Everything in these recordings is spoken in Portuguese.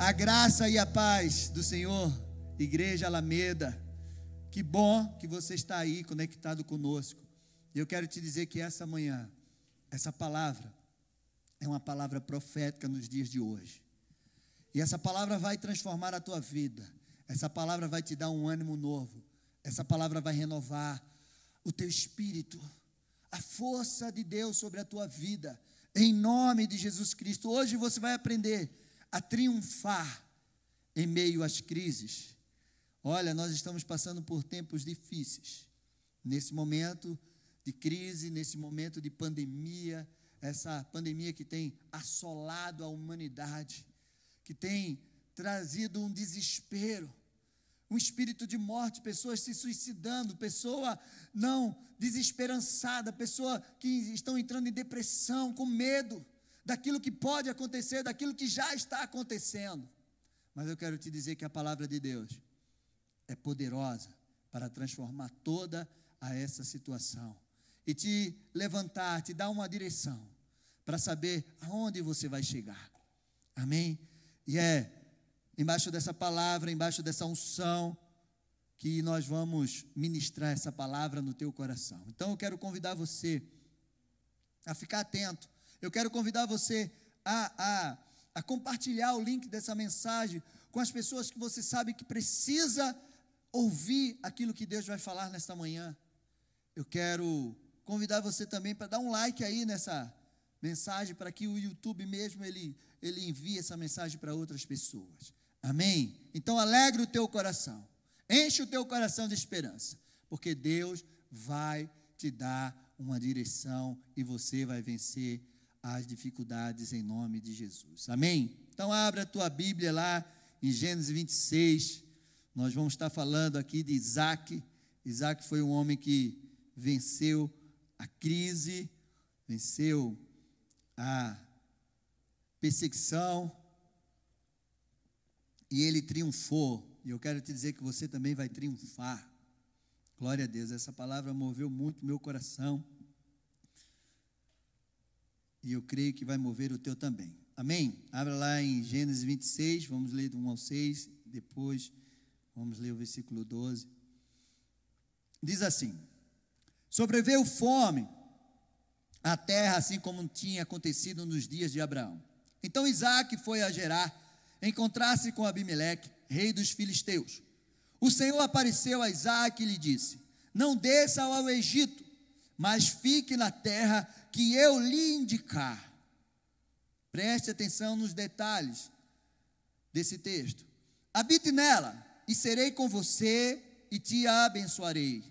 A graça e a paz do Senhor, Igreja Alameda. Que bom que você está aí conectado conosco. Eu quero te dizer que essa manhã, essa palavra, é uma palavra profética nos dias de hoje. E essa palavra vai transformar a tua vida. Essa palavra vai te dar um ânimo novo. Essa palavra vai renovar o teu espírito. A força de Deus sobre a tua vida. Em nome de Jesus Cristo. Hoje você vai aprender a triunfar em meio às crises. Olha, nós estamos passando por tempos difíceis. Nesse momento de crise, nesse momento de pandemia, essa pandemia que tem assolado a humanidade, que tem trazido um desespero, um espírito de morte, pessoas se suicidando, pessoa não desesperançada, pessoa que estão entrando em depressão, com medo daquilo que pode acontecer, daquilo que já está acontecendo. Mas eu quero te dizer que a palavra de Deus é poderosa para transformar toda a essa situação e te levantar, te dar uma direção para saber aonde você vai chegar. Amém? E é embaixo dessa palavra, embaixo dessa unção, que nós vamos ministrar essa palavra no teu coração. Então eu quero convidar você a ficar atento. Eu quero convidar você a, a, a compartilhar o link dessa mensagem com as pessoas que você sabe que precisa ouvir aquilo que Deus vai falar nesta manhã. Eu quero convidar você também para dar um like aí nessa mensagem para que o YouTube mesmo ele ele envie essa mensagem para outras pessoas. Amém? Então alegre o teu coração. Enche o teu coração de esperança, porque Deus vai te dar uma direção e você vai vencer as dificuldades em nome de Jesus. Amém? Então abra a tua Bíblia lá em Gênesis 26. Nós vamos estar falando aqui de Isaac. Isaac foi um homem que venceu a crise, venceu a perseguição e ele triunfou. E eu quero te dizer que você também vai triunfar. Glória a Deus, essa palavra moveu muito meu coração. E eu creio que vai mover o teu também. Amém? Abra lá em Gênesis 26, vamos ler do 1 ao 6, depois vamos ler o versículo 12. Diz assim: Sobreveu fome à terra, assim como tinha acontecido nos dias de Abraão. Então Isaac foi a Gerar, encontrar-se com Abimeleque, rei dos filisteus. O Senhor apareceu a Isaac e lhe disse: Não desça ao Egito, mas fique na terra que eu lhe indicar. Preste atenção nos detalhes desse texto. Habite nela, e serei com você e te abençoarei.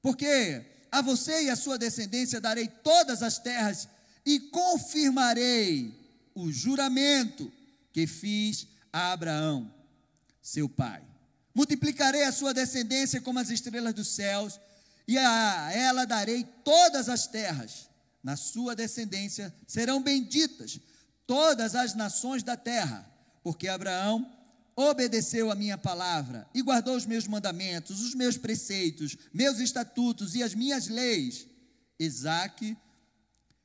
Porque a você e a sua descendência darei todas as terras e confirmarei o juramento que fiz a Abraão, seu pai. Multiplicarei a sua descendência como as estrelas dos céus, e a ela darei todas as terras. Na sua descendência serão benditas todas as nações da terra, porque Abraão obedeceu a minha palavra e guardou os meus mandamentos, os meus preceitos, meus estatutos e as minhas leis. Isaac,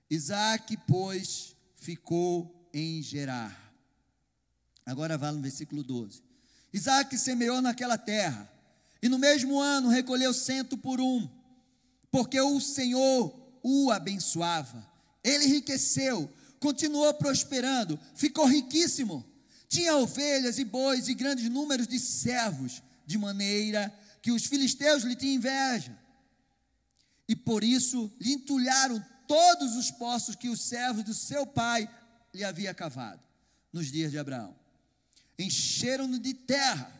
Isaac, pois, ficou em Gerar. Agora vá no versículo 12. Isaac semeou naquela terra, e no mesmo ano recolheu cento por um, porque o Senhor o abençoava. Ele enriqueceu, continuou prosperando, ficou riquíssimo tinha ovelhas e bois e grandes números de servos, de maneira que os filisteus lhe tinham inveja. E por isso lhe entulharam todos os poços que os servos do seu pai lhe havia cavado nos dias de Abraão. Encheram-no de terra.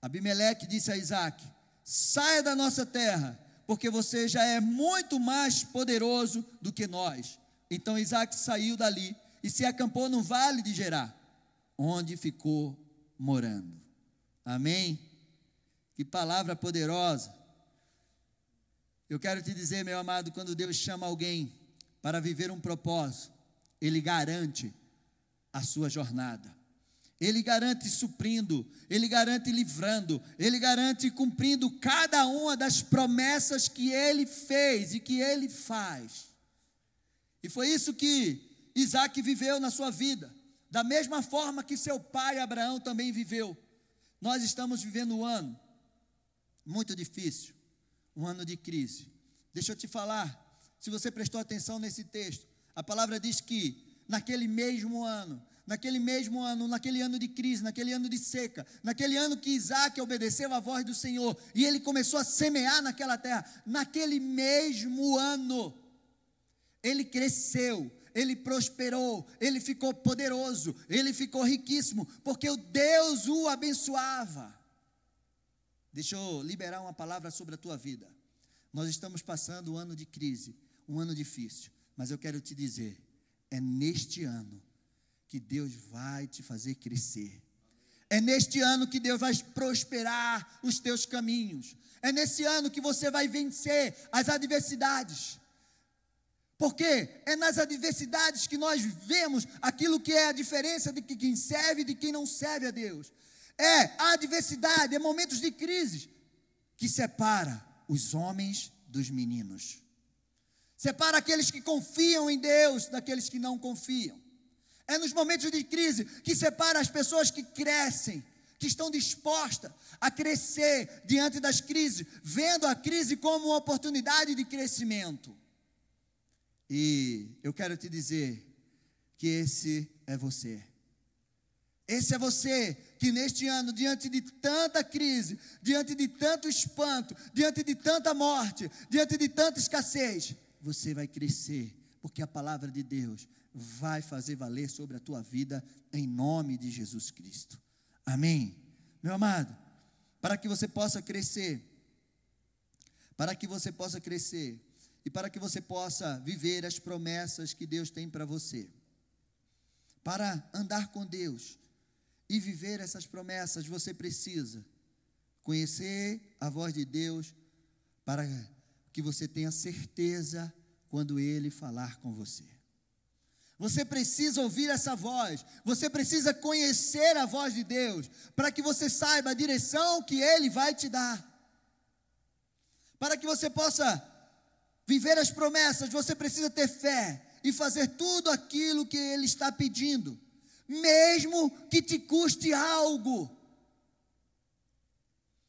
Abimeleque disse a Isaac: Saia da nossa terra, porque você já é muito mais poderoso do que nós. Então Isaac saiu dali e se acampou no vale de Gerar onde ficou morando. Amém? Que palavra poderosa. Eu quero te dizer, meu amado, quando Deus chama alguém para viver um propósito, Ele garante a sua jornada. Ele garante suprindo, Ele garante livrando, Ele garante cumprindo cada uma das promessas que Ele fez e que Ele faz. E foi isso que Isaac viveu na sua vida da mesma forma que seu pai Abraão também viveu. Nós estamos vivendo um ano muito difícil, um ano de crise. Deixa eu te falar, se você prestou atenção nesse texto, a palavra diz que naquele mesmo ano, naquele mesmo ano, naquele ano de crise, naquele ano de seca, naquele ano que Isaac obedeceu à voz do Senhor e ele começou a semear naquela terra, naquele mesmo ano, ele cresceu, ele prosperou, ele ficou poderoso, ele ficou riquíssimo, porque o Deus o abençoava. Deixa eu liberar uma palavra sobre a tua vida. Nós estamos passando um ano de crise, um ano difícil, mas eu quero te dizer: é neste ano que Deus vai te fazer crescer. É neste ano que Deus vai prosperar os teus caminhos. É nesse ano que você vai vencer as adversidades. Porque é nas adversidades que nós vemos aquilo que é a diferença de quem serve e de quem não serve a Deus. É a adversidade, é momentos de crise que separa os homens dos meninos. Separa aqueles que confiam em Deus daqueles que não confiam. É nos momentos de crise que separa as pessoas que crescem, que estão dispostas a crescer diante das crises, vendo a crise como uma oportunidade de crescimento. E eu quero te dizer que esse é você. Esse é você que neste ano, diante de tanta crise, diante de tanto espanto, diante de tanta morte, diante de tanta escassez, você vai crescer, porque a palavra de Deus vai fazer valer sobre a tua vida em nome de Jesus Cristo. Amém. Meu amado, para que você possa crescer, para que você possa crescer, e para que você possa viver as promessas que Deus tem para você. Para andar com Deus e viver essas promessas, você precisa conhecer a voz de Deus para que você tenha certeza quando ele falar com você. Você precisa ouvir essa voz, você precisa conhecer a voz de Deus, para que você saiba a direção que Ele vai te dar, para que você possa viver as promessas, você precisa ter fé e fazer tudo aquilo que Ele está pedindo, mesmo que te custe algo.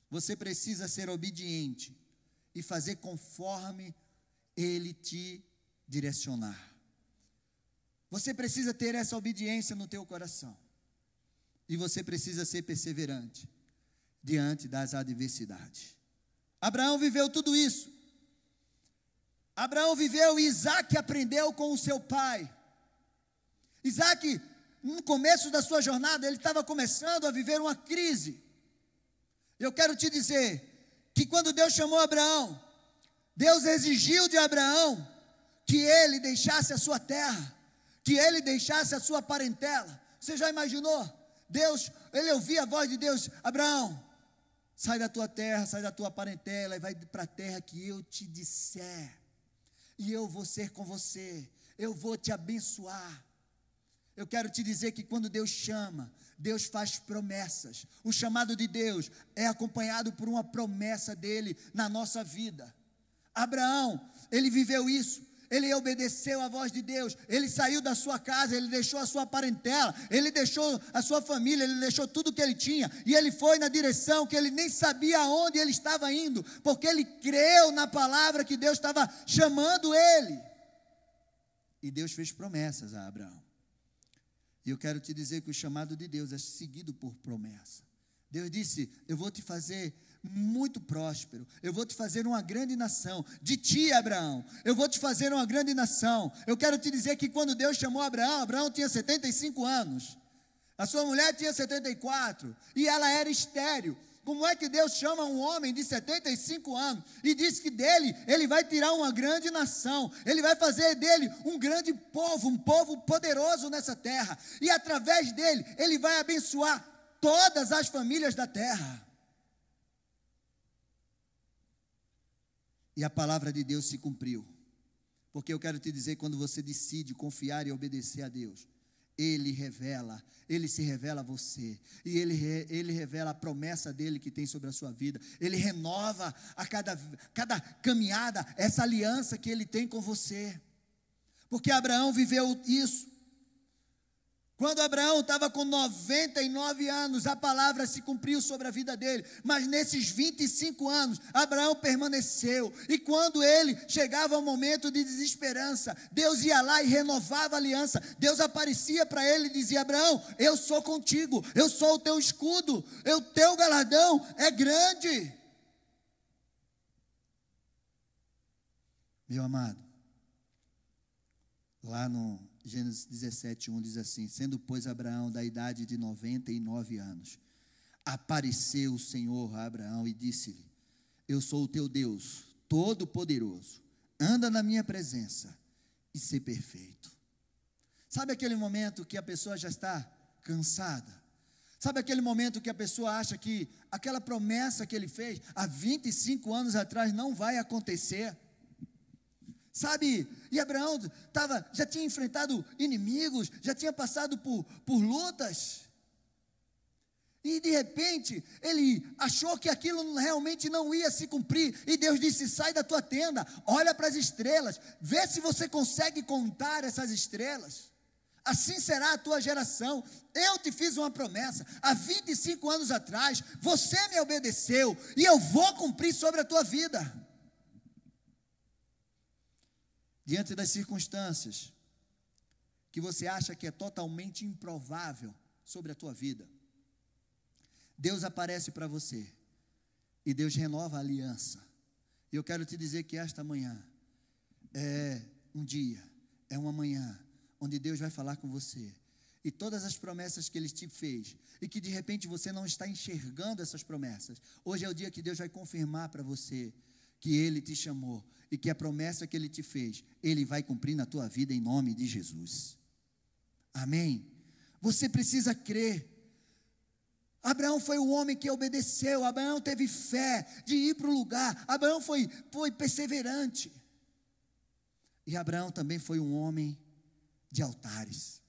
Você precisa ser obediente e fazer conforme Ele te direcionar. Você precisa ter essa obediência no teu coração. E você precisa ser perseverante diante das adversidades. Abraão viveu tudo isso. Abraão viveu e Isaac aprendeu com o seu pai. Isaac, no começo da sua jornada, ele estava começando a viver uma crise. Eu quero te dizer que quando Deus chamou Abraão, Deus exigiu de Abraão que ele deixasse a sua terra, que ele deixasse a sua parentela. Você já imaginou? Deus, ele ouvia a voz de Deus: Abraão, sai da tua terra, sai da tua parentela e vai para a terra que eu te disser e eu vou ser com você, eu vou te abençoar. Eu quero te dizer que quando Deus chama, Deus faz promessas. O chamado de Deus é acompanhado por uma promessa dele na nossa vida. Abraão, ele viveu isso ele obedeceu à voz de Deus, ele saiu da sua casa, ele deixou a sua parentela, ele deixou a sua família, ele deixou tudo que ele tinha, e ele foi na direção que ele nem sabia aonde ele estava indo, porque ele creu na palavra que Deus estava chamando ele. E Deus fez promessas a Abraão. E eu quero te dizer que o chamado de Deus é seguido por promessa. Deus disse: Eu vou te fazer muito próspero. Eu vou te fazer uma grande nação. De ti, Abraão, eu vou te fazer uma grande nação. Eu quero te dizer que quando Deus chamou Abraão, Abraão tinha 75 anos. A sua mulher tinha 74 e ela era estéril. Como é que Deus chama um homem de 75 anos e diz que dele ele vai tirar uma grande nação, ele vai fazer dele um grande povo, um povo poderoso nessa terra, e através dele ele vai abençoar todas as famílias da terra. E a palavra de Deus se cumpriu. Porque eu quero te dizer, quando você decide confiar e obedecer a Deus, Ele revela, Ele se revela a você, e Ele, ele revela a promessa dele que tem sobre a sua vida, Ele renova a cada, cada caminhada essa aliança que Ele tem com você, porque Abraão viveu isso. Quando Abraão estava com 99 anos, a palavra se cumpriu sobre a vida dele. Mas nesses 25 anos, Abraão permaneceu. E quando ele chegava ao momento de desesperança, Deus ia lá e renovava a aliança. Deus aparecia para ele e dizia: Abraão, eu sou contigo, eu sou o teu escudo, o teu galardão é grande. Meu amado, lá no Gênesis 17, 1 diz assim: Sendo, pois, Abraão da idade de 99 anos, apareceu o Senhor a Abraão e disse-lhe: Eu sou o teu Deus, todo-poderoso, anda na minha presença e ser perfeito. Sabe aquele momento que a pessoa já está cansada? Sabe aquele momento que a pessoa acha que aquela promessa que ele fez há 25 anos atrás não vai acontecer? Sabe, e Abraão tava, já tinha enfrentado inimigos, já tinha passado por, por lutas. E de repente, ele achou que aquilo realmente não ia se cumprir. E Deus disse: sai da tua tenda, olha para as estrelas, vê se você consegue contar essas estrelas. Assim será a tua geração. Eu te fiz uma promessa há 25 anos atrás, você me obedeceu, e eu vou cumprir sobre a tua vida diante das circunstâncias que você acha que é totalmente improvável sobre a tua vida, Deus aparece para você e Deus renova a aliança. E eu quero te dizer que esta manhã é um dia, é uma manhã onde Deus vai falar com você. E todas as promessas que Ele te fez, e que de repente você não está enxergando essas promessas, hoje é o dia que Deus vai confirmar para você que Ele te chamou e que a promessa que Ele te fez, Ele vai cumprir na tua vida em nome de Jesus. Amém? Você precisa crer. Abraão foi o homem que obedeceu, Abraão teve fé de ir para o lugar, Abraão foi, foi perseverante. E Abraão também foi um homem de altares.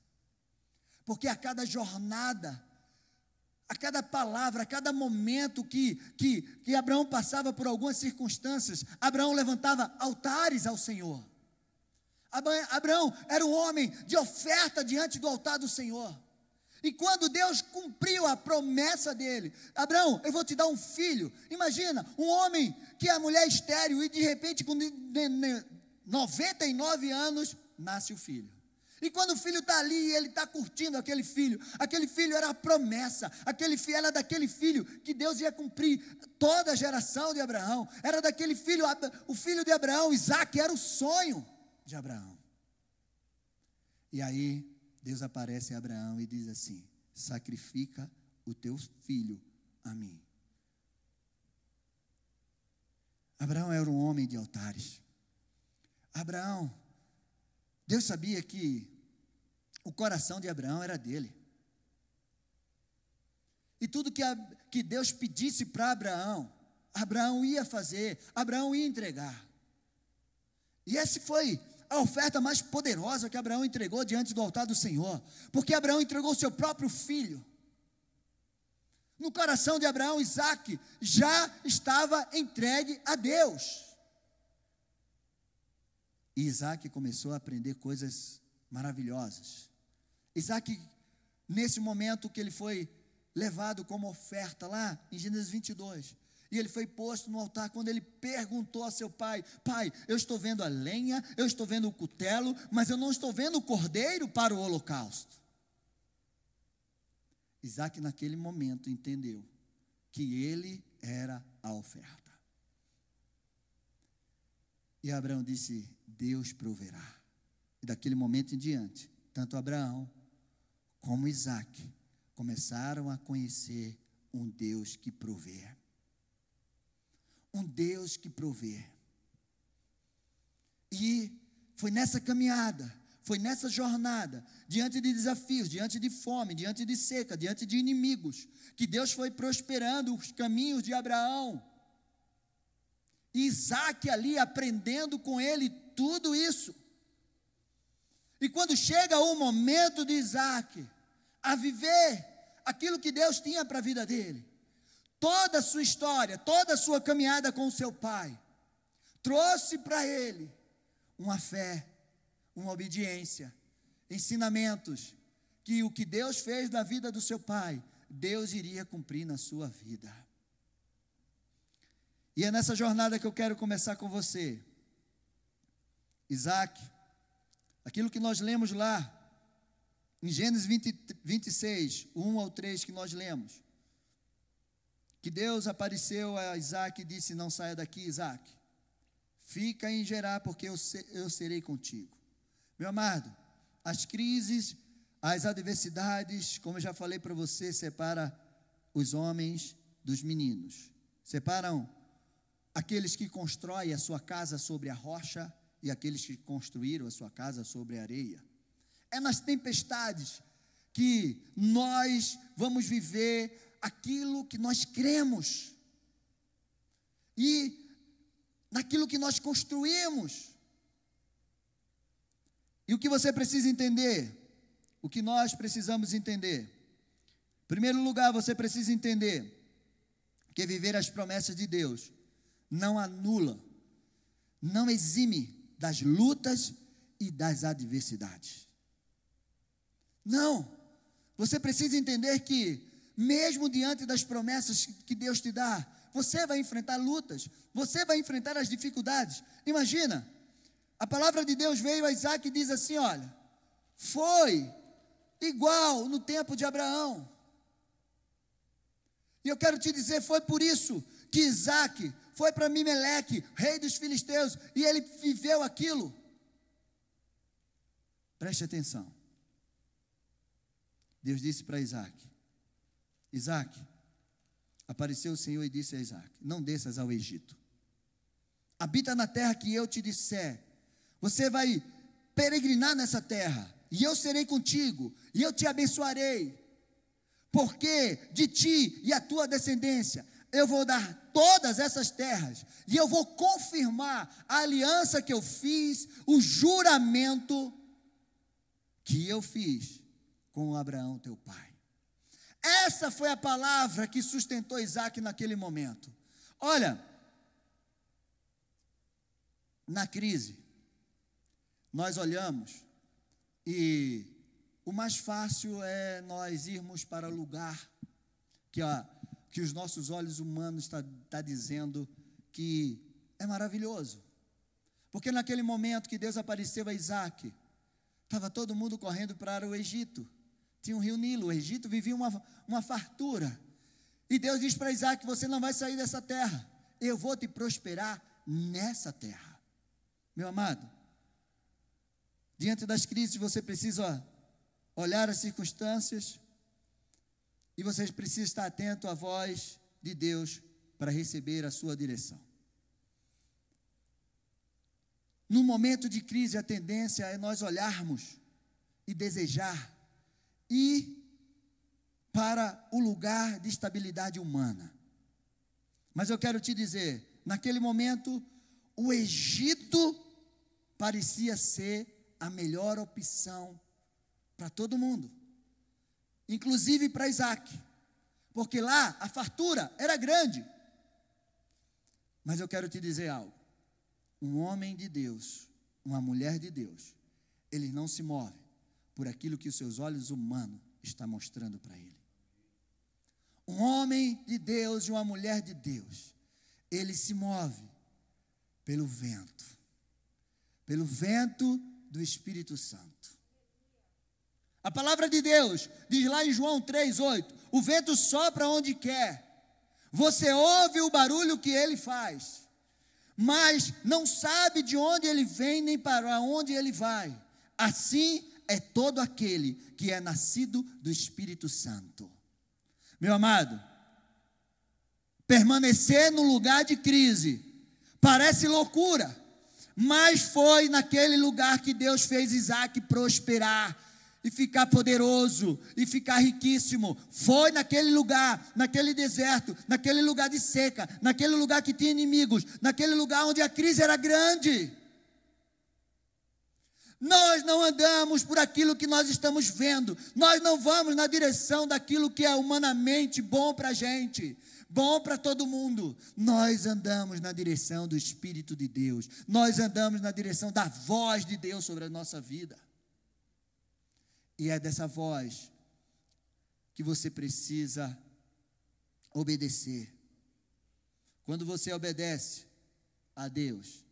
Porque a cada jornada a cada palavra, a cada momento que, que, que Abraão passava por algumas circunstâncias, Abraão levantava altares ao Senhor. Abraão era um homem de oferta diante do altar do Senhor. E quando Deus cumpriu a promessa dele, Abraão, eu vou te dar um filho. Imagina, um homem que é mulher estéreo e de repente com 99 anos nasce o filho. E quando o filho está ali e ele está curtindo aquele filho, aquele filho era a promessa, aquele filho era daquele filho que Deus ia cumprir toda a geração de Abraão. Era daquele filho, o filho de Abraão, Isaac, era o sonho de Abraão. E aí Deus aparece a Abraão e diz assim: sacrifica o teu filho a mim. Abraão era um homem de altares. Abraão, Deus sabia que o coração de Abraão era dele. E tudo que, a, que Deus pedisse para Abraão, Abraão ia fazer, Abraão ia entregar. E essa foi a oferta mais poderosa que Abraão entregou diante do altar do Senhor, porque Abraão entregou seu próprio filho. No coração de Abraão, Isaac já estava entregue a Deus. E Isaac começou a aprender coisas maravilhosas. Isaac, nesse momento que ele foi levado como oferta lá em Gênesis 22, e ele foi posto no altar quando ele perguntou a seu pai: Pai, eu estou vendo a lenha, eu estou vendo o cutelo, mas eu não estou vendo o cordeiro para o holocausto. Isaac, naquele momento, entendeu que ele era a oferta. E Abraão disse: Deus proverá. E daquele momento em diante, tanto Abraão como Isaac, começaram a conhecer um Deus que provê. Um Deus que provê. E foi nessa caminhada, foi nessa jornada, diante de desafios, diante de fome, diante de seca, diante de inimigos, que Deus foi prosperando os caminhos de Abraão. Isaac ali aprendendo com ele tudo isso. E quando chega o momento de Isaac a viver aquilo que Deus tinha para a vida dele, toda a sua história, toda a sua caminhada com o seu pai, trouxe para ele uma fé, uma obediência, ensinamentos que o que Deus fez na vida do seu pai, Deus iria cumprir na sua vida. E é nessa jornada que eu quero começar com você. Isaac, aquilo que nós lemos lá, em Gênesis 20, 26, 1 ao 3 que nós lemos, que Deus apareceu a Isaac e disse: Não saia daqui, Isaac, fica em Gerar, porque eu, eu serei contigo. Meu amado, as crises, as adversidades, como eu já falei para você, separa os homens dos meninos, separam aqueles que constroem a sua casa sobre a rocha e aqueles que construíram a sua casa sobre areia. É nas tempestades que nós vamos viver aquilo que nós cremos. E naquilo que nós construímos. E o que você precisa entender? O que nós precisamos entender? Em primeiro lugar, você precisa entender que viver as promessas de Deus não anula, não exime das lutas e das adversidades. Não. Você precisa entender que, mesmo diante das promessas que Deus te dá, você vai enfrentar lutas, você vai enfrentar as dificuldades. Imagina, a palavra de Deus veio a Isaac e diz assim: olha, foi igual no tempo de Abraão. E eu quero te dizer, foi por isso que Isaac foi para Mimeleque, rei dos filisteus, e ele viveu aquilo. Preste atenção. Deus disse para Isaac: Isaac, apareceu o Senhor e disse a Isaac: Não desças ao Egito. Habita na terra que eu te disser. Você vai peregrinar nessa terra, e eu serei contigo, e eu te abençoarei. Porque de ti e a tua descendência eu vou dar todas essas terras, e eu vou confirmar a aliança que eu fiz, o juramento que eu fiz com Abraão, teu pai. Essa foi a palavra que sustentou Isaac naquele momento. Olha, na crise, nós olhamos e o mais fácil é nós irmos para o lugar que, a, que os nossos olhos humanos estão tá, tá dizendo que é maravilhoso. Porque naquele momento que Deus apareceu a Isaac, estava todo mundo correndo para o Egito tinha um rio Nilo, o Egito vivia uma, uma fartura. E Deus diz para Isaac: Você não vai sair dessa terra, eu vou te prosperar nessa terra. Meu amado, diante das crises você precisa olhar as circunstâncias e você precisa estar atento à voz de Deus para receber a sua direção. No momento de crise, a tendência é nós olharmos e desejar ir para o lugar de estabilidade humana. Mas eu quero te dizer, naquele momento, o Egito parecia ser a melhor opção para todo mundo, inclusive para Isaac, porque lá a fartura era grande. Mas eu quero te dizer algo: um homem de Deus, uma mulher de Deus, ele não se move por aquilo que os seus olhos humanos estão mostrando para ele. Um homem de Deus e uma mulher de Deus, ele se move pelo vento, pelo vento do Espírito Santo. A palavra de Deus diz lá em João 3,8: o vento sopra onde quer, você ouve o barulho que ele faz, mas não sabe de onde ele vem nem para onde ele vai. Assim é todo aquele que é nascido do Espírito Santo. Meu amado, permanecer no lugar de crise parece loucura, mas foi naquele lugar que Deus fez Isaac prosperar e ficar poderoso e ficar riquíssimo. Foi naquele lugar, naquele deserto, naquele lugar de seca, naquele lugar que tinha inimigos, naquele lugar onde a crise era grande. Nós não andamos por aquilo que nós estamos vendo, nós não vamos na direção daquilo que é humanamente bom para a gente, bom para todo mundo. Nós andamos na direção do Espírito de Deus, nós andamos na direção da voz de Deus sobre a nossa vida. E é dessa voz que você precisa obedecer. Quando você obedece a Deus,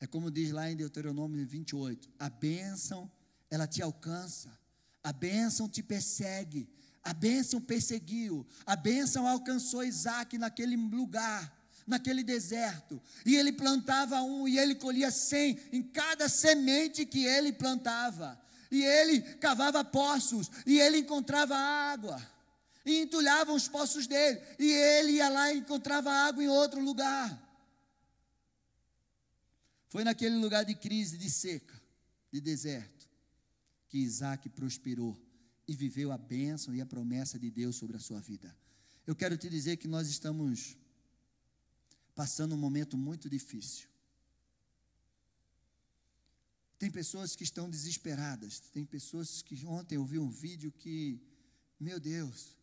é como diz lá em Deuteronômio 28, a bênção ela te alcança, a bênção te persegue, a bênção perseguiu, a bênção alcançou Isaac naquele lugar, naquele deserto, e ele plantava um e ele colhia cem em cada semente que ele plantava, e ele cavava poços, e ele encontrava água, e entulhavam os poços dele, e ele ia lá e encontrava água em outro lugar. Foi naquele lugar de crise, de seca, de deserto, que Isaac prosperou e viveu a bênção e a promessa de Deus sobre a sua vida. Eu quero te dizer que nós estamos passando um momento muito difícil. Tem pessoas que estão desesperadas, tem pessoas que ontem eu vi um vídeo que, meu Deus,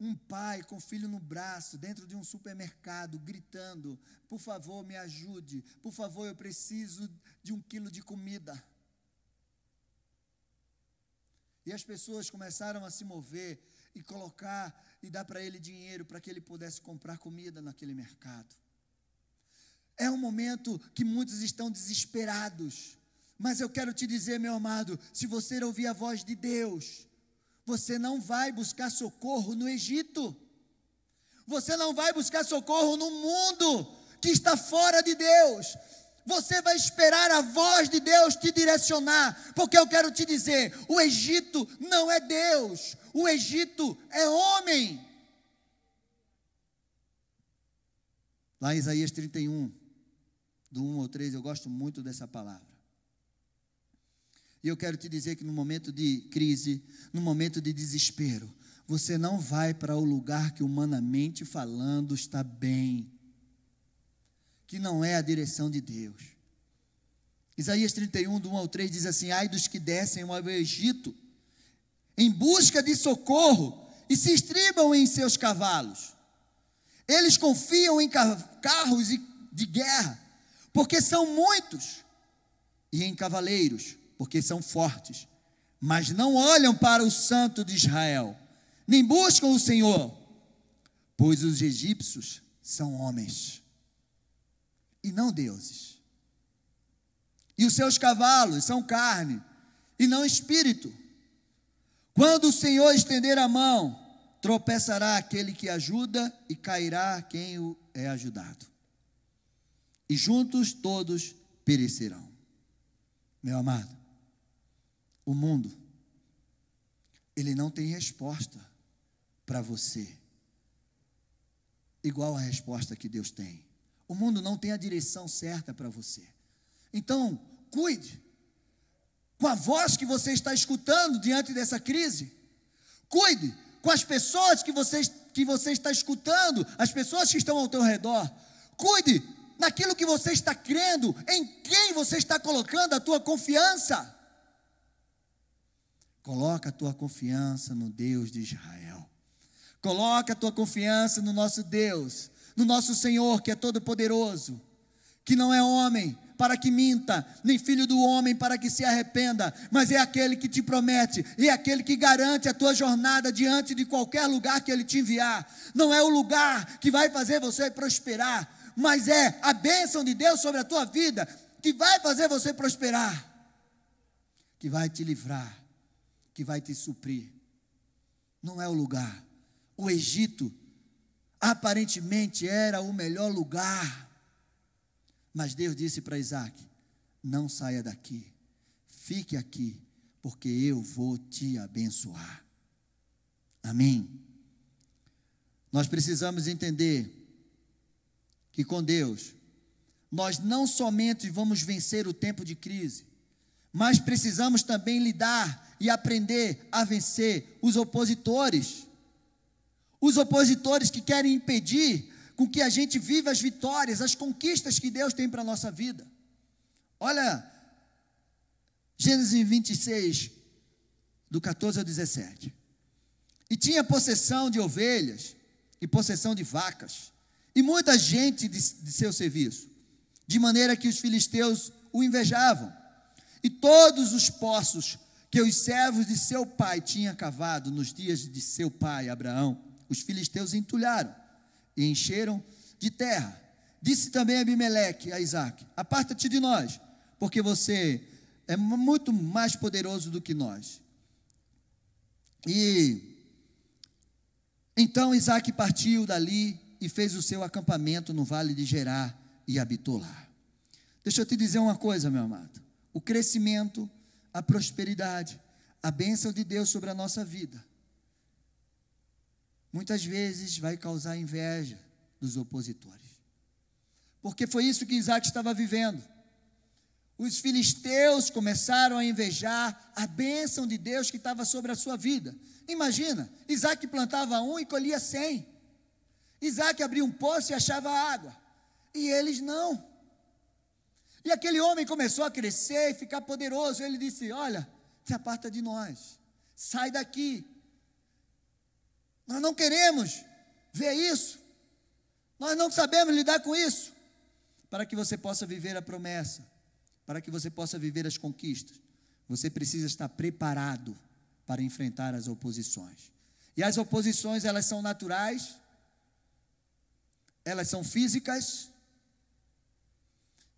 um pai com filho no braço, dentro de um supermercado, gritando: Por favor, me ajude, por favor, eu preciso de um quilo de comida. E as pessoas começaram a se mover e colocar e dar para ele dinheiro para que ele pudesse comprar comida naquele mercado. É um momento que muitos estão desesperados. Mas eu quero te dizer, meu amado, se você ouvir a voz de Deus, você não vai buscar socorro no Egito. Você não vai buscar socorro no mundo que está fora de Deus. Você vai esperar a voz de Deus te direcionar, porque eu quero te dizer: o Egito não é Deus, o Egito é homem. Lá em Isaías 31, do 1 ao 3, eu gosto muito dessa palavra. E eu quero te dizer que no momento de crise, no momento de desespero, você não vai para o lugar que humanamente falando está bem, que não é a direção de Deus. Isaías 31, do 1 ao 3 diz assim: Ai dos que descem ao Egito, em busca de socorro, e se estribam em seus cavalos. Eles confiam em carros de guerra, porque são muitos, e em cavaleiros, porque são fortes, mas não olham para o Santo de Israel, nem buscam o Senhor, pois os egípcios são homens e não deuses. E os seus cavalos são carne e não espírito. Quando o Senhor estender a mão, tropeçará aquele que ajuda e cairá quem o é ajudado. E juntos todos perecerão. Meu amado, o mundo, ele não tem resposta para você, igual a resposta que Deus tem. O mundo não tem a direção certa para você. Então, cuide com a voz que você está escutando diante dessa crise. Cuide com as pessoas que você, que você está escutando, as pessoas que estão ao teu redor. Cuide naquilo que você está crendo, em quem você está colocando a tua confiança. Coloca a tua confiança no Deus de Israel. Coloca a tua confiança no nosso Deus, no nosso Senhor que é todo poderoso, que não é homem para que minta, nem filho do homem para que se arrependa, mas é aquele que te promete, e é aquele que garante a tua jornada diante de qualquer lugar que ele te enviar. Não é o lugar que vai fazer você prosperar, mas é a bênção de Deus sobre a tua vida que vai fazer você prosperar, que vai te livrar que vai te suprir. Não é o lugar. O Egito aparentemente era o melhor lugar. Mas Deus disse para Isaac: Não saia daqui, fique aqui, porque eu vou te abençoar. Amém. Nós precisamos entender que com Deus, nós não somente vamos vencer o tempo de crise, mas precisamos também lidar e aprender a vencer os opositores. Os opositores que querem impedir com que a gente viva as vitórias, as conquistas que Deus tem para a nossa vida. Olha, Gênesis 26, do 14 ao 17. E tinha possessão de ovelhas e possessão de vacas, e muita gente de, de seu serviço, de maneira que os filisteus o invejavam e todos os poços que os servos de seu pai tinham cavado nos dias de seu pai Abraão, os filisteus entulharam e encheram de terra. Disse também Abimeleque a Isaac: Aparta-te de nós, porque você é muito mais poderoso do que nós. E então Isaac partiu dali e fez o seu acampamento no vale de Gerá e habitou lá. Deixa eu te dizer uma coisa, meu amado. O crescimento, a prosperidade, a bênção de Deus sobre a nossa vida, muitas vezes vai causar inveja dos opositores. Porque foi isso que Isaac estava vivendo. Os filisteus começaram a invejar a bênção de Deus que estava sobre a sua vida. Imagina, Isaac plantava um e colhia cem. Isaac abria um poço e achava água. E eles não. E aquele homem começou a crescer e ficar poderoso. Ele disse: Olha, se aparta de nós, sai daqui. Nós não queremos ver isso. Nós não sabemos lidar com isso. Para que você possa viver a promessa, para que você possa viver as conquistas, você precisa estar preparado para enfrentar as oposições. E as oposições, elas são naturais, elas são físicas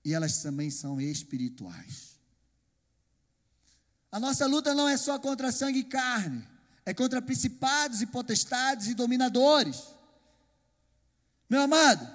e elas também são espirituais. A nossa luta não é só contra sangue e carne, é contra principados e potestades e dominadores. Meu amado,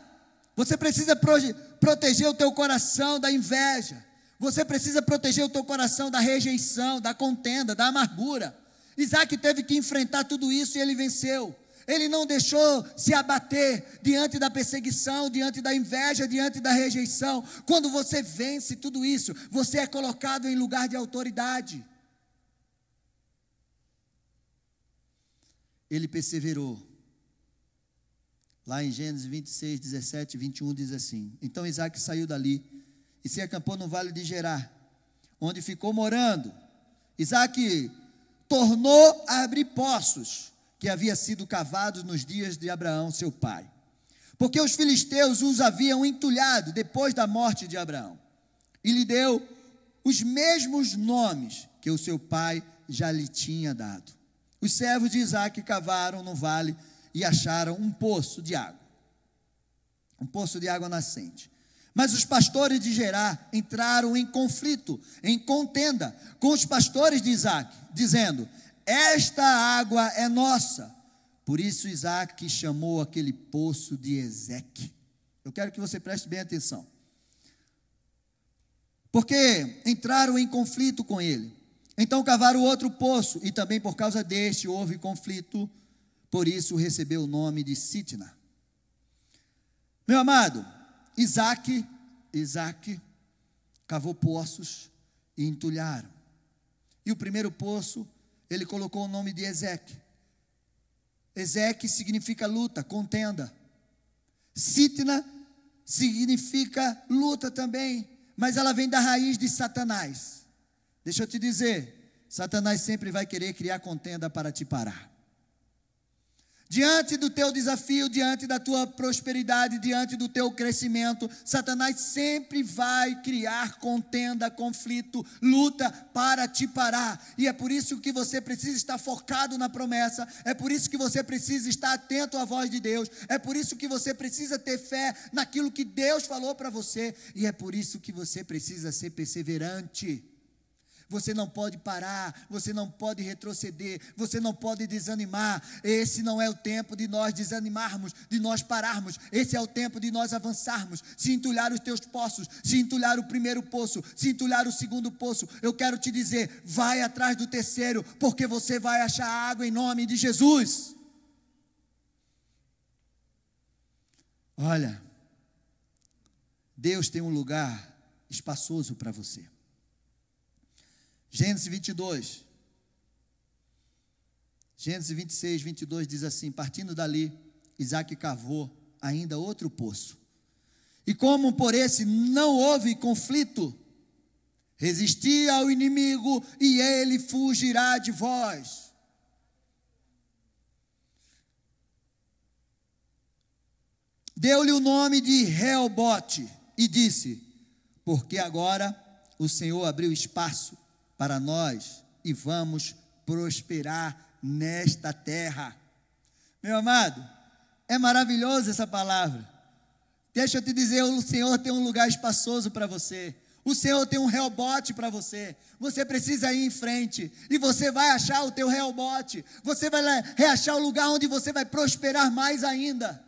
você precisa proteger o teu coração da inveja. Você precisa proteger o teu coração da rejeição, da contenda, da amargura. Isaac teve que enfrentar tudo isso e ele venceu. Ele não deixou se abater diante da perseguição, diante da inveja, diante da rejeição. Quando você vence tudo isso, você é colocado em lugar de autoridade. Ele perseverou. Lá em Gênesis 26, 17 e 21 diz assim: Então Isaac saiu dali e se acampou no vale de Gerar, onde ficou morando. Isaac tornou a abrir poços que havia sido cavados nos dias de Abraão, seu pai. Porque os filisteus os haviam entulhado depois da morte de Abraão. E lhe deu os mesmos nomes que o seu pai já lhe tinha dado. Os servos de Isaac cavaram no vale e acharam um poço de água. Um poço de água nascente. Mas os pastores de Gerar entraram em conflito, em contenda com os pastores de Isaac, dizendo: esta água é nossa. Por isso Isaac chamou aquele poço de Ezeque. Eu quero que você preste bem atenção. Porque entraram em conflito com ele. Então cavaram outro poço, e também por causa deste houve conflito, por isso recebeu o nome de Sitna. Meu amado, Isaac, Isaac cavou poços e entulharam. E o primeiro poço ele colocou o nome de Ezeque. Ezeque significa luta, contenda. Sitna significa luta também, mas ela vem da raiz de Satanás. Deixa eu te dizer, Satanás sempre vai querer criar contenda para te parar. Diante do teu desafio, diante da tua prosperidade, diante do teu crescimento, Satanás sempre vai criar contenda, conflito, luta para te parar. E é por isso que você precisa estar focado na promessa, é por isso que você precisa estar atento à voz de Deus, é por isso que você precisa ter fé naquilo que Deus falou para você, e é por isso que você precisa ser perseverante. Você não pode parar, você não pode retroceder, você não pode desanimar. Esse não é o tempo de nós desanimarmos, de nós pararmos. Esse é o tempo de nós avançarmos. Se entulhar os teus poços, se entulhar o primeiro poço, se entulhar o segundo poço, eu quero te dizer: vai atrás do terceiro, porque você vai achar água em nome de Jesus. Olha, Deus tem um lugar espaçoso para você. Gênesis 22. Gênesis 26, 22 diz assim: Partindo dali, Isaac cavou ainda outro poço. E como por esse não houve conflito, resisti ao inimigo e ele fugirá de vós. Deu-lhe o nome de Reobote e disse: Porque agora o Senhor abriu espaço para nós e vamos prosperar nesta terra. Meu amado, é maravilhoso essa palavra. Deixa eu te dizer, o Senhor tem um lugar espaçoso para você. O Senhor tem um rebote para você. Você precisa ir em frente. E você vai achar o teu rebote. Você vai reachar o lugar onde você vai prosperar mais ainda.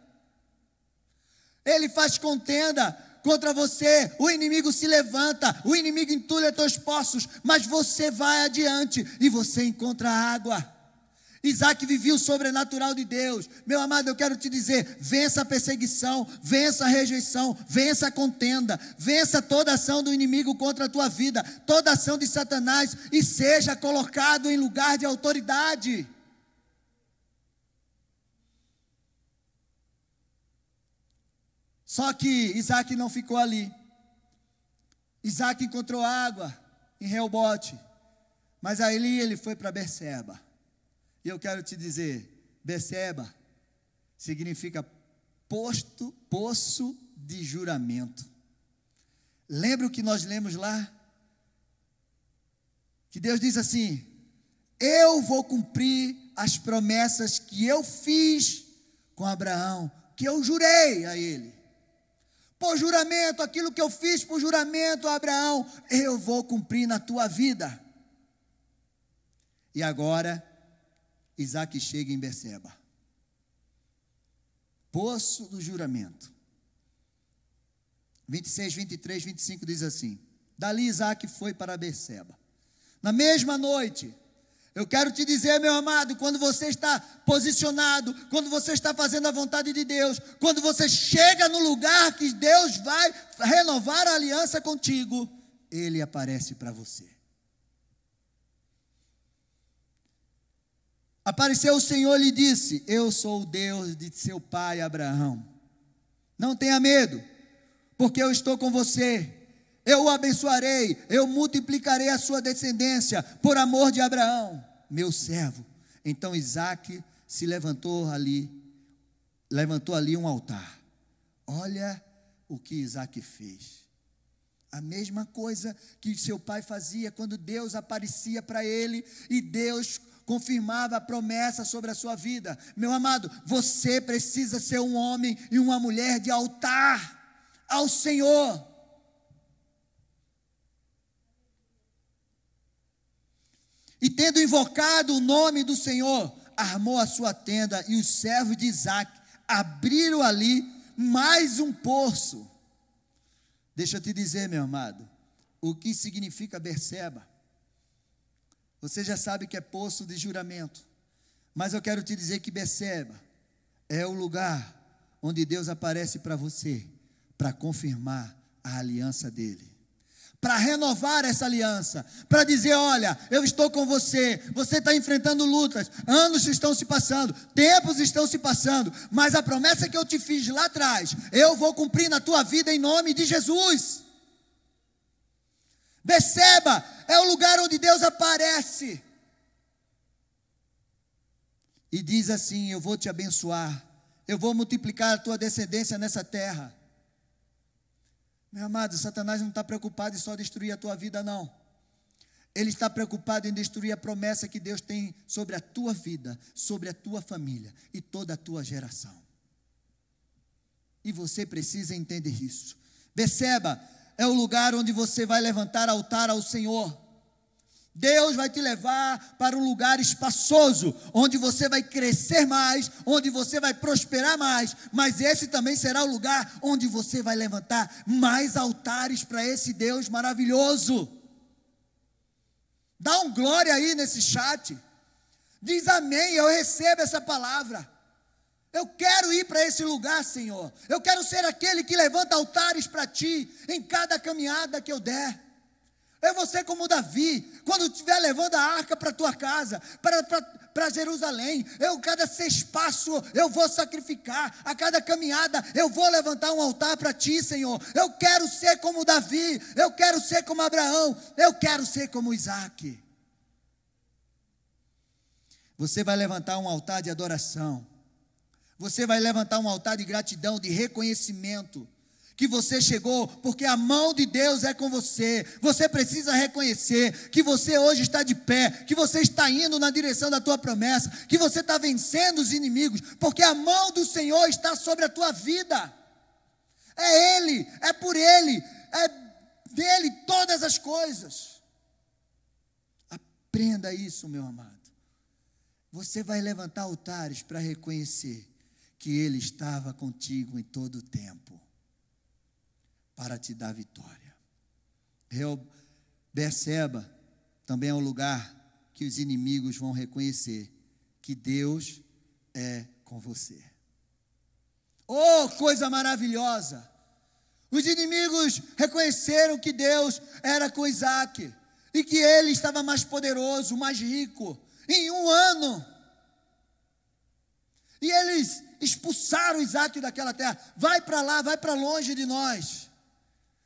Ele faz contenda contra você. O inimigo se levanta. O inimigo entulha teus poços. Mas você vai adiante e você encontra água. Isaac vivia o sobrenatural de Deus. Meu amado, eu quero te dizer: vença a perseguição, vença a rejeição, vença a contenda, vença toda ação do inimigo contra a tua vida, toda ação de Satanás e seja colocado em lugar de autoridade. Só que Isaac não ficou ali. Isaac encontrou água em Reobote, mas aí ele foi para Berseba. E eu quero te dizer, Beceba significa posto, poço de juramento. Lembra o que nós lemos lá? Que Deus diz assim: Eu vou cumprir as promessas que eu fiz com Abraão, que eu jurei a ele. Por juramento, aquilo que eu fiz por juramento Abraão, eu vou cumprir na tua vida. E agora, Isaac chega em Beceba. Poço do juramento. 26, 23, 25 diz assim: Dali Isaac foi para Beceba. Na mesma noite, eu quero te dizer, meu amado, quando você está posicionado, quando você está fazendo a vontade de Deus, quando você chega no lugar que Deus vai renovar a aliança contigo, Ele aparece para você. Apareceu o Senhor e lhe disse: Eu sou o Deus de seu pai Abraão. Não tenha medo, porque eu estou com você. Eu o abençoarei, eu multiplicarei a sua descendência por amor de Abraão, meu servo. Então Isaac se levantou ali, levantou ali um altar. Olha o que Isaac fez. A mesma coisa que seu pai fazia quando Deus aparecia para ele e Deus confirmava a promessa sobre a sua vida. Meu amado, você precisa ser um homem e uma mulher de altar ao Senhor. E tendo invocado o nome do Senhor, armou a sua tenda e os servos de Isaac abriram ali mais um poço. Deixa eu te dizer, meu amado, o que significa Berseba. Você já sabe que é poço de juramento. Mas eu quero te dizer que Beceba é o lugar onde Deus aparece para você para confirmar a aliança dele. Para renovar essa aliança, para dizer: olha, eu estou com você, você está enfrentando lutas, anos estão se passando, tempos estão se passando, mas a promessa que eu te fiz lá atrás, eu vou cumprir na tua vida em nome de Jesus. Beceba é o lugar onde Deus aparece. E diz assim: Eu vou te abençoar, eu vou multiplicar a tua descendência nessa terra. Meu amado, Satanás não está preocupado em só destruir a tua vida, não. Ele está preocupado em destruir a promessa que Deus tem sobre a tua vida, sobre a tua família e toda a tua geração. E você precisa entender isso. Perceba, é o lugar onde você vai levantar altar ao Senhor. Deus vai te levar para um lugar espaçoso, onde você vai crescer mais, onde você vai prosperar mais, mas esse também será o lugar onde você vai levantar mais altares para esse Deus maravilhoso. Dá um glória aí nesse chat. Diz amém, eu recebo essa palavra. Eu quero ir para esse lugar, Senhor. Eu quero ser aquele que levanta altares para ti em cada caminhada que eu der. Vou ser como Davi, quando estiver levando a arca para tua casa, para Jerusalém, eu cada espaço eu vou sacrificar, a cada caminhada eu vou levantar um altar para ti, Senhor. Eu quero ser como Davi, eu quero ser como Abraão, eu quero ser como Isaac. Você vai levantar um altar de adoração. Você vai levantar um altar de gratidão, de reconhecimento, que você chegou, porque a mão de Deus é com você. Você precisa reconhecer que você hoje está de pé, que você está indo na direção da tua promessa, que você está vencendo os inimigos, porque a mão do Senhor está sobre a tua vida. É Ele, é por Ele, é dele todas as coisas. Aprenda isso, meu amado. Você vai levantar altares para reconhecer que Ele estava contigo em todo o tempo para te dar vitória. Beceba também é um lugar que os inimigos vão reconhecer que Deus é com você. Oh, coisa maravilhosa! Os inimigos reconheceram que Deus era com Isaac e que ele estava mais poderoso, mais rico. Em um ano. E eles expulsaram Isaac daquela terra. Vai para lá, vai para longe de nós.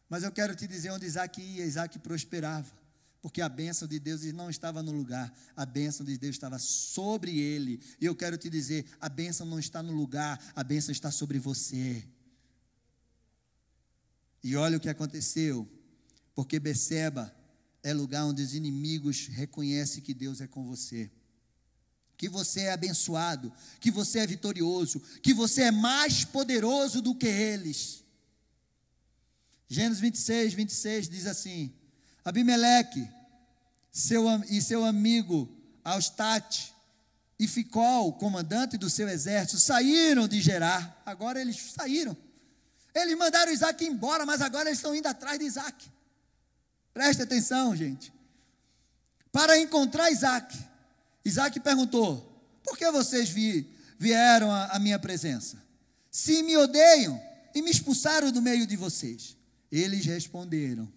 Mas eu quero te dizer onde Isaac ia, Isaac prosperava. Porque a bênção de Deus não estava no lugar, a bênção de Deus estava sobre ele. E eu quero te dizer: a bênção não está no lugar, a bênção está sobre você. E olha o que aconteceu, porque Beceba é lugar onde os inimigos reconhecem que Deus é com você. Que você é abençoado, que você é vitorioso, que você é mais poderoso do que eles. Gênesis 26, 26 diz assim: Abimeleque seu, e seu amigo Austate e Ficol, comandante do seu exército, saíram de Gerar. Agora eles saíram. Eles mandaram Isaac embora, mas agora eles estão indo atrás de Isaac. Preste atenção, gente. Para encontrar Isaac, Isaac perguntou: Por que vocês vi, vieram à minha presença? Se me odeiam e me expulsaram do meio de vocês. Eles responderam: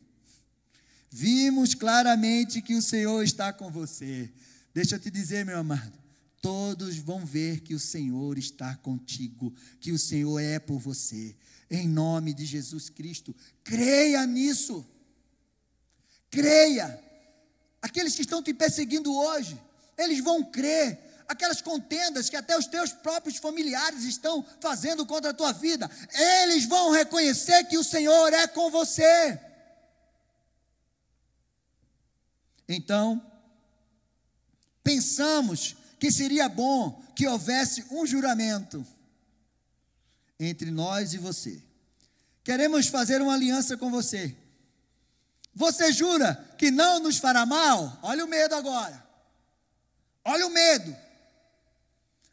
Vimos claramente que o Senhor está com você. Deixa eu te dizer, meu amado, todos vão ver que o Senhor está contigo, que o Senhor é por você. Em nome de Jesus Cristo, creia nisso. Creia. Aqueles que estão te perseguindo hoje, eles vão crer aquelas contendas que até os teus próprios familiares estão fazendo contra a tua vida, eles vão reconhecer que o Senhor é com você. Então, pensamos que seria bom que houvesse um juramento entre nós e você. Queremos fazer uma aliança com você. Você jura que não nos fará mal? Olha o medo agora. Olha o medo.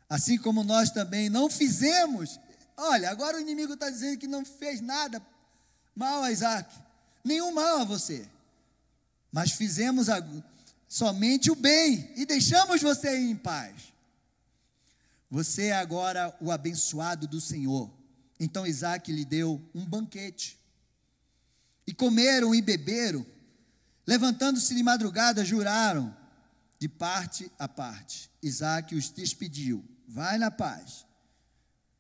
Assim como nós também não fizemos. Olha, agora o inimigo está dizendo que não fez nada mal a Isaac, nenhum mal a você. Mas fizemos somente o bem e deixamos você em paz. Você é agora o abençoado do Senhor. Então Isaac lhe deu um banquete. E comeram e beberam, levantando-se de madrugada, juraram de parte a parte. Isaac os despediu vai na paz.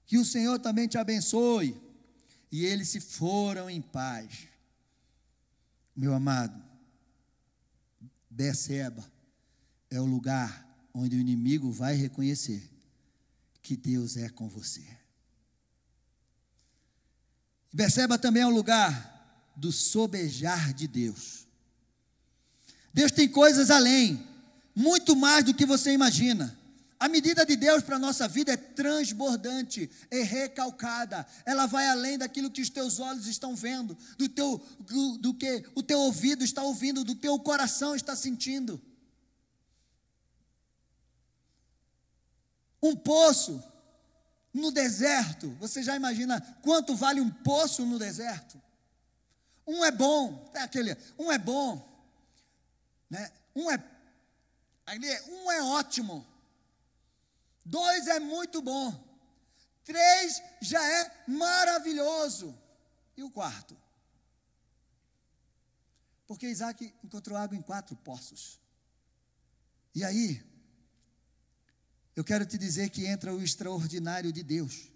Que o Senhor também te abençoe. E eles se foram em paz. Meu amado, Beceba é o lugar onde o inimigo vai reconhecer que Deus é com você. Beceba também é o lugar do sobejar de Deus. Deus tem coisas além, muito mais do que você imagina. A medida de Deus para a nossa vida é transbordante, é recalcada. Ela vai além daquilo que os teus olhos estão vendo, do, teu, do, do que o teu ouvido está ouvindo, do teu coração está sentindo. Um poço no deserto, você já imagina quanto vale um poço no deserto? Um é bom, é aquele, um é bom, né? Um é, um é ótimo. Dois é muito bom. Três já é maravilhoso. E o quarto? Porque Isaac encontrou água em quatro poços. E aí, eu quero te dizer que entra o extraordinário de Deus.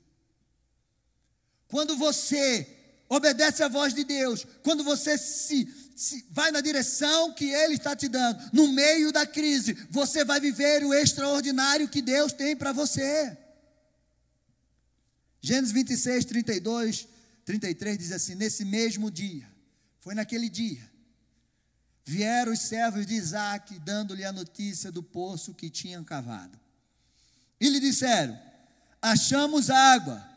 Quando você obedece à voz de Deus, quando você se, se, vai na direção que Ele está te dando, no meio da crise, você vai viver o extraordinário que Deus tem para você. Gênesis 26, 32 33 diz assim: Nesse mesmo dia, foi naquele dia, vieram os servos de Isaac, dando-lhe a notícia do poço que tinham cavado. E lhe disseram: Achamos água.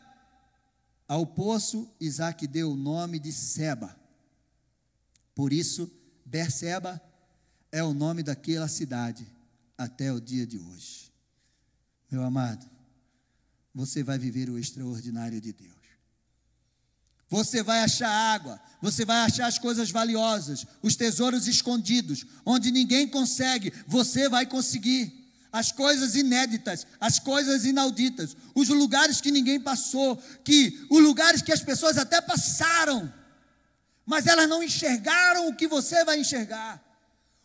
Ao poço, Isaac deu o nome de Seba. Por isso, Berseba é o nome daquela cidade até o dia de hoje. Meu amado, você vai viver o extraordinário de Deus. Você vai achar água, você vai achar as coisas valiosas, os tesouros escondidos, onde ninguém consegue, você vai conseguir. As coisas inéditas, as coisas inauditas, os lugares que ninguém passou, que os lugares que as pessoas até passaram, mas elas não enxergaram o que você vai enxergar.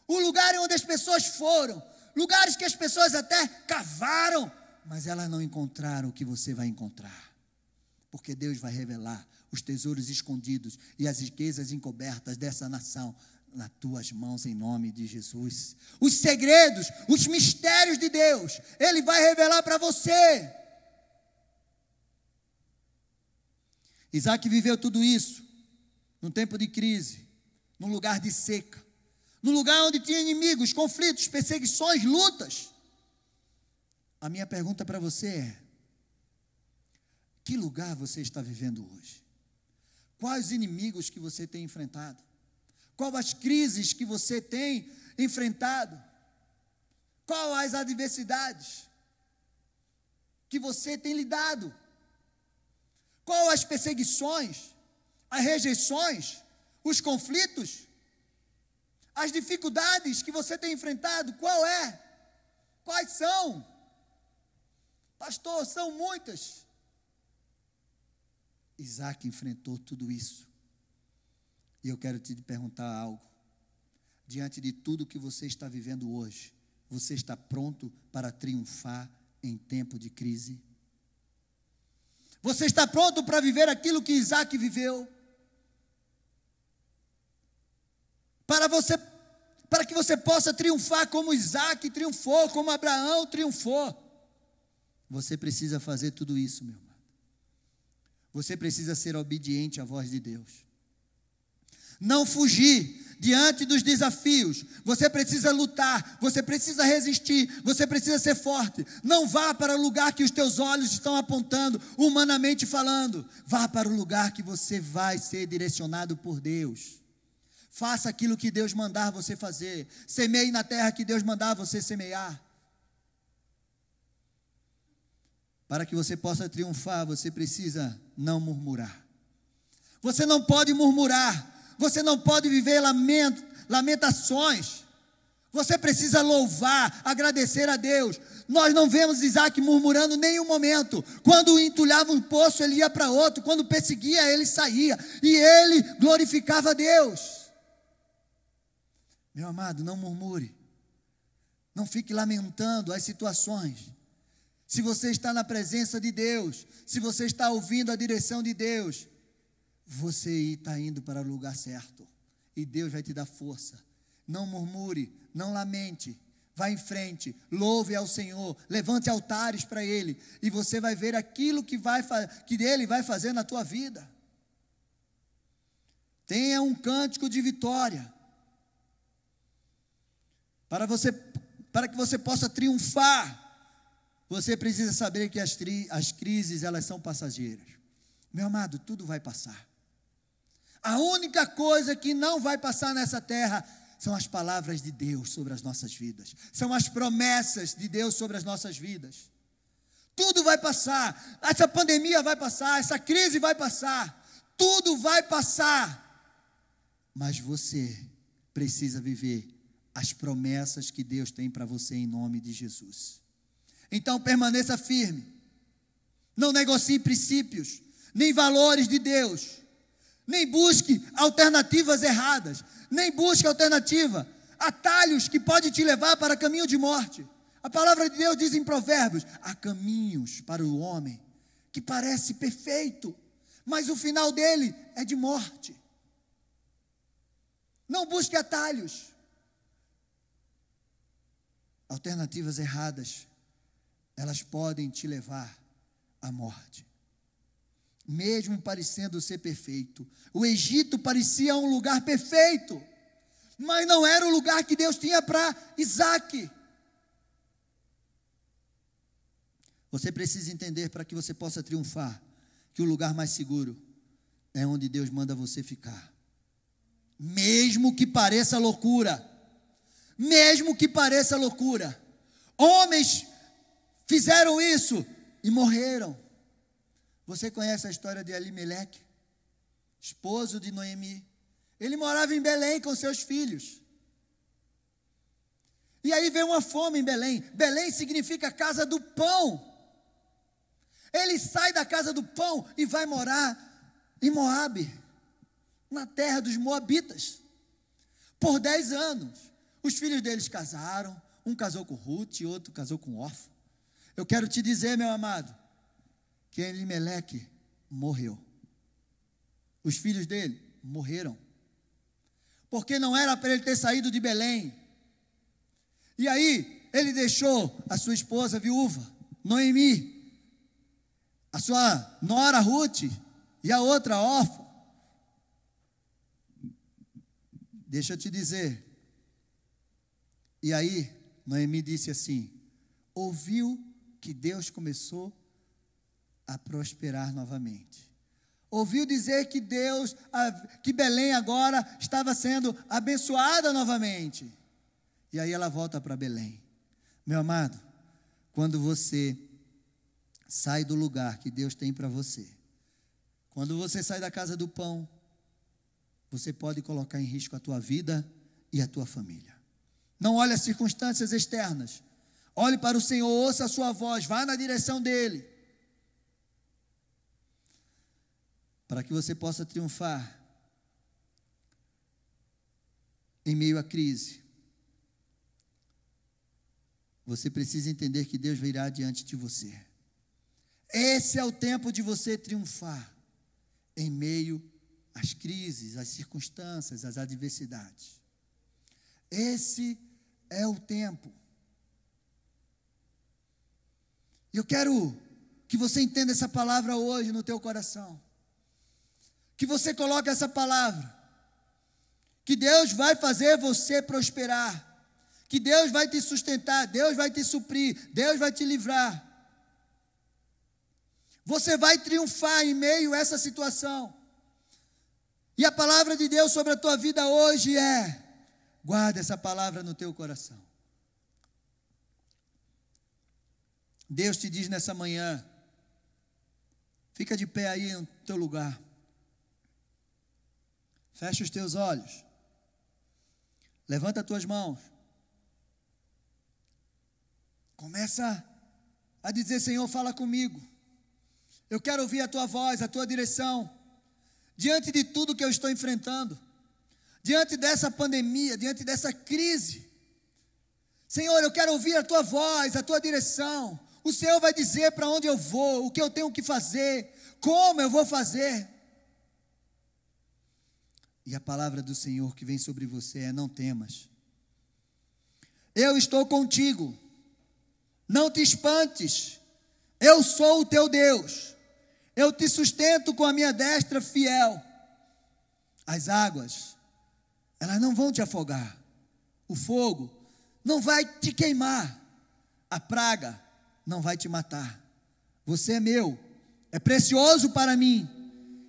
O lugar onde as pessoas foram, lugares que as pessoas até cavaram, mas elas não encontraram o que você vai encontrar. Porque Deus vai revelar os tesouros escondidos e as riquezas encobertas dessa nação nas tuas mãos em nome de Jesus. Os segredos, os mistérios de Deus, Ele vai revelar para você. Isaac viveu tudo isso num tempo de crise, num lugar de seca, num lugar onde tinha inimigos, conflitos, perseguições, lutas. A minha pergunta para você é: que lugar você está vivendo hoje? Quais inimigos que você tem enfrentado? Quais as crises que você tem enfrentado? Quais as adversidades que você tem lidado? Quais as perseguições, as rejeições, os conflitos, as dificuldades que você tem enfrentado? Qual é? Quais são? Pastor, são muitas. Isaac enfrentou tudo isso. E eu quero te perguntar algo. Diante de tudo que você está vivendo hoje, você está pronto para triunfar em tempo de crise? Você está pronto para viver aquilo que Isaac viveu? Para você para que você possa triunfar como Isaac triunfou, como Abraão triunfou. Você precisa fazer tudo isso, meu amado. Você precisa ser obediente à voz de Deus. Não fugir diante dos desafios. Você precisa lutar, você precisa resistir, você precisa ser forte. Não vá para o lugar que os teus olhos estão apontando, humanamente falando. Vá para o lugar que você vai ser direcionado por Deus. Faça aquilo que Deus mandar você fazer. Semeie na terra que Deus mandar você semear. Para que você possa triunfar, você precisa não murmurar. Você não pode murmurar. Você não pode viver lamento, lamentações. Você precisa louvar, agradecer a Deus. Nós não vemos Isaac murmurando nenhum momento. Quando entulhava um poço, ele ia para outro. Quando perseguia, ele saía. E ele glorificava a Deus. Meu amado, não murmure. Não fique lamentando as situações se você está na presença de Deus, se você está ouvindo a direção de Deus, você está indo para o lugar certo. E Deus vai te dar força. Não murmure, não lamente. Vá em frente, louve ao Senhor, levante altares para Ele, e você vai ver aquilo que, vai, que Ele vai fazer na tua vida. Tenha um cântico de vitória, para, você, para que você possa triunfar você precisa saber que as, tri, as crises, elas são passageiras. Meu amado, tudo vai passar. A única coisa que não vai passar nessa terra são as palavras de Deus sobre as nossas vidas. São as promessas de Deus sobre as nossas vidas. Tudo vai passar. Essa pandemia vai passar, essa crise vai passar. Tudo vai passar. Mas você precisa viver as promessas que Deus tem para você em nome de Jesus. Então permaneça firme. Não negocie princípios, nem valores de Deus. Nem busque alternativas erradas. Nem busque alternativa, atalhos que pode te levar para caminho de morte. A palavra de Deus diz em Provérbios: há caminhos para o homem que parece perfeito, mas o final dele é de morte. Não busque atalhos. Alternativas erradas elas podem te levar à morte. Mesmo parecendo ser perfeito. O Egito parecia um lugar perfeito, mas não era o lugar que Deus tinha para Isaac. Você precisa entender para que você possa triunfar que o lugar mais seguro é onde Deus manda você ficar. Mesmo que pareça loucura, mesmo que pareça loucura, homens fizeram isso e morreram. Você conhece a história de Elimeleque, esposo de Noemi? Ele morava em Belém com seus filhos. E aí veio uma fome em Belém. Belém significa casa do pão. Ele sai da casa do pão e vai morar em Moabe, na terra dos moabitas, por dez anos. Os filhos deles casaram, um casou com Ruth outro casou com Orfa. Eu quero te dizer, meu amado, que Elimeleque morreu. Os filhos dele morreram. Porque não era para ele ter saído de Belém. E aí, ele deixou a sua esposa viúva, Noemi, a sua nora Ruth e a outra órfã. Deixa eu te dizer. E aí, Noemi disse assim: ouviu que Deus começou a prosperar novamente. Ouviu dizer que Deus, que Belém agora estava sendo abençoada novamente. E aí ela volta para Belém. Meu amado, quando você sai do lugar que Deus tem para você. Quando você sai da casa do pão, você pode colocar em risco a tua vida e a tua família. Não olhe as circunstâncias externas. Olhe para o Senhor, ouça a sua voz, vá na direção dele. Para que você possa triunfar em meio à crise. Você precisa entender que Deus virá diante de você. Esse é o tempo de você triunfar em meio às crises, às circunstâncias, às adversidades. Esse é o tempo. Eu quero que você entenda essa palavra hoje no teu coração. Que você coloque essa palavra. Que Deus vai fazer você prosperar. Que Deus vai te sustentar, Deus vai te suprir, Deus vai te livrar. Você vai triunfar em meio a essa situação. E a palavra de Deus sobre a tua vida hoje é: guarda essa palavra no teu coração. Deus te diz nessa manhã, fica de pé aí no teu lugar. Fecha os teus olhos. Levanta as tuas mãos. Começa a dizer: Senhor, fala comigo. Eu quero ouvir a tua voz, a tua direção. Diante de tudo que eu estou enfrentando, diante dessa pandemia, diante dessa crise. Senhor, eu quero ouvir a tua voz, a tua direção. O Senhor vai dizer para onde eu vou, o que eu tenho que fazer, como eu vou fazer. E a palavra do Senhor que vem sobre você é: não temas. Eu estou contigo. Não te espantes. Eu sou o teu Deus. Eu te sustento com a minha destra fiel. As águas, elas não vão te afogar. O fogo não vai te queimar. A praga não vai te matar. Você é meu, é precioso para mim.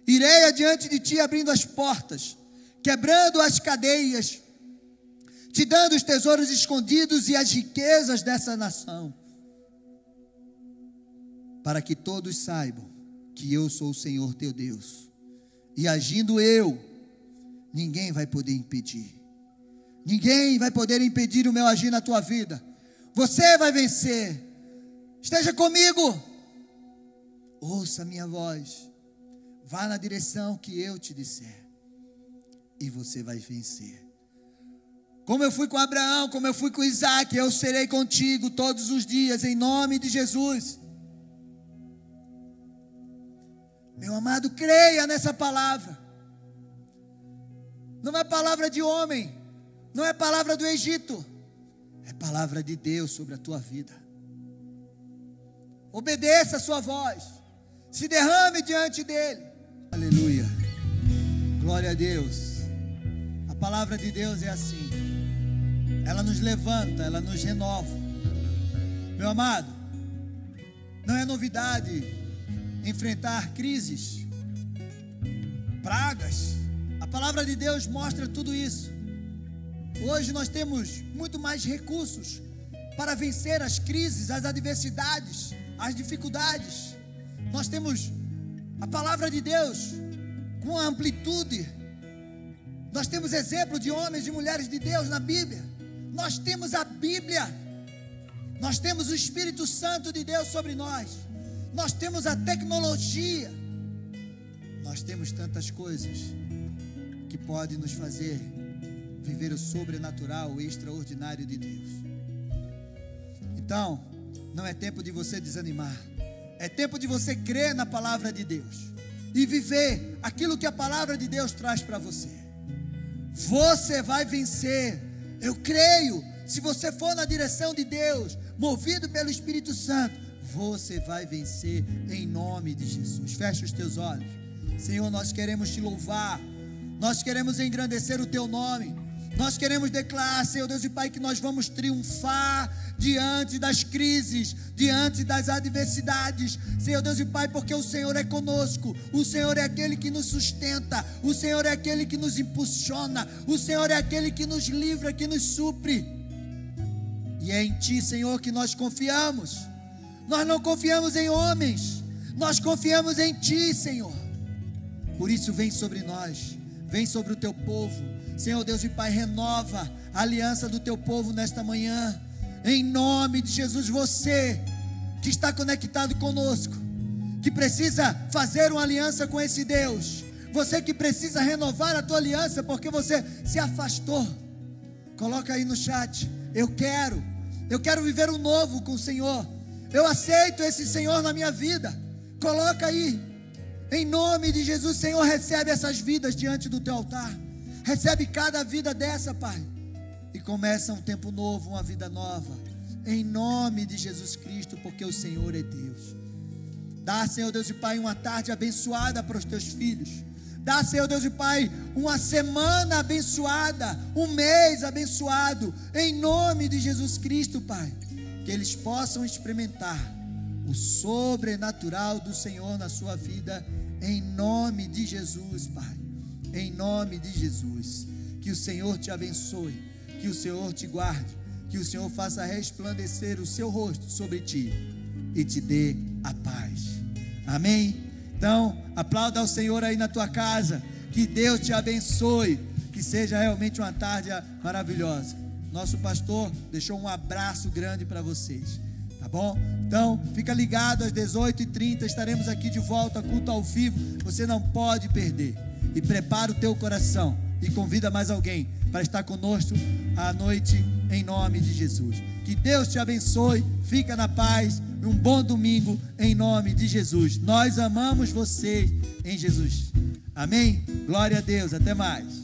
Irei adiante de ti abrindo as portas, quebrando as cadeias, te dando os tesouros escondidos e as riquezas dessa nação, para que todos saibam que eu sou o Senhor teu Deus. E agindo eu, ninguém vai poder impedir. Ninguém vai poder impedir o meu agir na tua vida. Você vai vencer. Esteja comigo. Ouça a minha voz. Vá na direção que eu te disser. E você vai vencer. Como eu fui com Abraão, como eu fui com Isaac, eu serei contigo todos os dias, em nome de Jesus. Meu amado, creia nessa palavra. Não é palavra de homem, não é palavra do Egito, é palavra de Deus sobre a tua vida. Obedeça a sua voz, se derrame diante dele. Aleluia. Glória a Deus. Palavra de Deus é assim. Ela nos levanta, ela nos renova. Meu amado, não é novidade enfrentar crises, pragas. A palavra de Deus mostra tudo isso. Hoje nós temos muito mais recursos para vencer as crises, as adversidades, as dificuldades. Nós temos a palavra de Deus com amplitude. Nós temos exemplo de homens e mulheres de Deus na Bíblia. Nós temos a Bíblia. Nós temos o Espírito Santo de Deus sobre nós. Nós temos a tecnologia. Nós temos tantas coisas que podem nos fazer viver o sobrenatural, o extraordinário de Deus. Então, não é tempo de você desanimar. É tempo de você crer na palavra de Deus e viver aquilo que a palavra de Deus traz para você. Você vai vencer. Eu creio. Se você for na direção de Deus, movido pelo Espírito Santo, você vai vencer em nome de Jesus. Feche os teus olhos. Senhor, nós queremos te louvar. Nós queremos engrandecer o teu nome. Nós queremos declarar, Senhor Deus e Pai, que nós vamos triunfar diante das crises, diante das adversidades. Senhor Deus e Pai, porque o Senhor é conosco, o Senhor é aquele que nos sustenta, o Senhor é aquele que nos impulsiona, o Senhor é aquele que nos livra, que nos supre. E é em Ti, Senhor, que nós confiamos. Nós não confiamos em homens, nós confiamos em Ti, Senhor. Por isso, vem sobre nós, vem sobre o Teu povo Senhor Deus e Pai, renova a aliança do teu povo nesta manhã. Em nome de Jesus, você que está conectado conosco, que precisa fazer uma aliança com esse Deus, você que precisa renovar a tua aliança porque você se afastou. Coloca aí no chat. Eu quero, eu quero viver um novo com o Senhor. Eu aceito esse Senhor na minha vida. Coloca aí. Em nome de Jesus, Senhor, recebe essas vidas diante do teu altar. Recebe cada vida dessa, Pai. E começa um tempo novo, uma vida nova. Em nome de Jesus Cristo, porque o Senhor é Deus. Dá, Senhor Deus e Pai, uma tarde abençoada para os teus filhos. Dá, Senhor Deus e Pai, uma semana abençoada, um mês abençoado, em nome de Jesus Cristo, Pai. Que eles possam experimentar o sobrenatural do Senhor na sua vida, em nome de Jesus, Pai em nome de Jesus. Que o Senhor te abençoe, que o Senhor te guarde, que o Senhor faça resplandecer o seu rosto sobre ti e te dê a paz. Amém? Então, aplauda ao Senhor aí na tua casa. Que Deus te abençoe. Que seja realmente uma tarde maravilhosa. Nosso pastor deixou um abraço grande para vocês. Tá bom? Então, fica ligado às 18h30. Estaremos aqui de volta, culto ao vivo. Você não pode perder e prepara o teu coração e convida mais alguém para estar conosco à noite em nome de Jesus. Que Deus te abençoe, fica na paz, um bom domingo em nome de Jesus. Nós amamos você em Jesus. Amém? Glória a Deus, até mais.